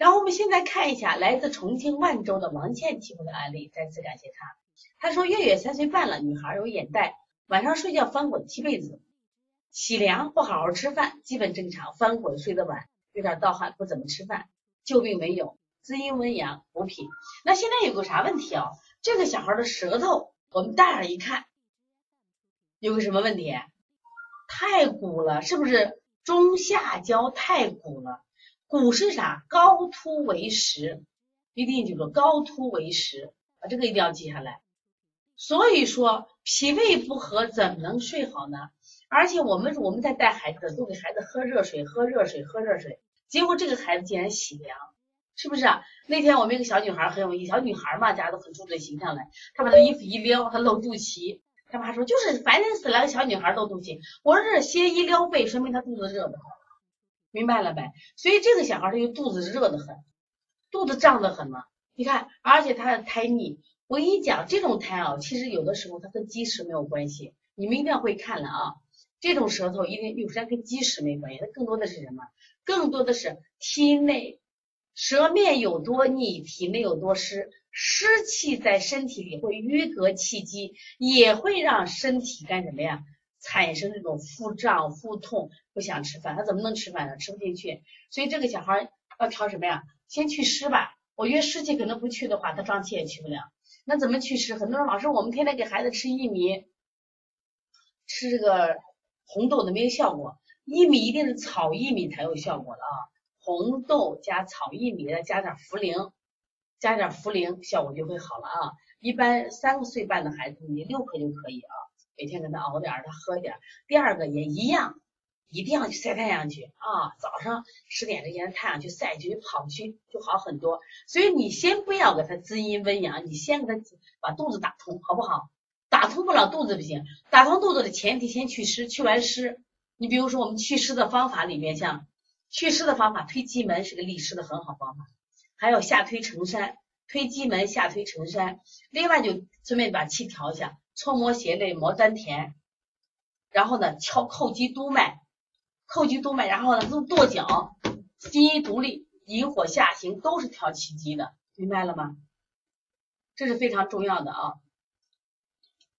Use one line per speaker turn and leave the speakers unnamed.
然后我们现在看一下来自重庆万州的王倩提供的案例，再次感谢她。她说月月三岁半了，女孩有眼袋，晚上睡觉翻滚踢被子，洗凉不好好吃饭，基本正常，翻滚睡得晚，有点盗汗，不怎么吃饭，旧病没有，滋阴温阳补脾。那现在有个啥问题啊？这个小孩的舌头，我们大眼一看，有个什么问题？太鼓了，是不是中下焦太鼓了？鼓是啥？高凸为实，一定记住高凸为实啊，这个一定要记下来。所以说脾胃不和怎么能睡好呢？而且我们我们在带孩子都给孩子喝热水，喝热水，喝热水，结果这个孩子竟然洗凉，是不是？那天我们一个小女孩很有意，小女孩嘛，家都很注重形象嘞，她把她衣服一撩，她露肚脐，她妈说就是烦人死了，个小女孩露肚脐。我说这先一撩背，说明她肚子热的很。明白了没？所以这个小孩他就肚子热的很，肚子胀得很嘛。你看，而且他的胎腻，我跟你讲，这种胎啊，其实有的时候它跟积食没有关系。你们一定要会看了啊，这种舌头一定有时间跟积食没关系，它更多的是什么？更多的是体内舌面有多腻，体内有多湿，湿气在身体里会淤隔气机，也会让身体干什么呀？产生这种腹胀、腹痛，不想吃饭，他怎么能吃饭呢？吃不进去，所以这个小孩要调什么呀？先祛湿吧。我觉得湿气可能不去的话，他胀气也去不了。那怎么祛湿？很多人老师，我们天天给孩子吃薏米，吃这个红豆的没有效果。薏米一定是草薏米才有效果的啊。红豆加草薏米，再加点茯苓，加点茯苓，效果就会好了啊。一般三个岁半的孩子，你六克就可以啊。每天给他熬点，他喝一点。第二个也一样，一定要去晒太阳去啊！早上十点之前太阳去晒去跑去就好很多。所以你先不要给他滋阴温阳，你先给他把肚子打通，好不好？打通不了肚子不行，打通肚子的前提先祛湿，祛完湿，你比如说我们祛湿的方法里面，像祛湿的方法，推机门是个利湿的很好方法，还有下推承山，推机门下推承山，另外就顺便把气调一下。搓摩胁肋，摩丹田，然后呢，敲叩击督脉，叩击督脉，然后呢，用跺脚，心一独立，引火下行，都是调气机的，明白了吗？这是非常重要的啊。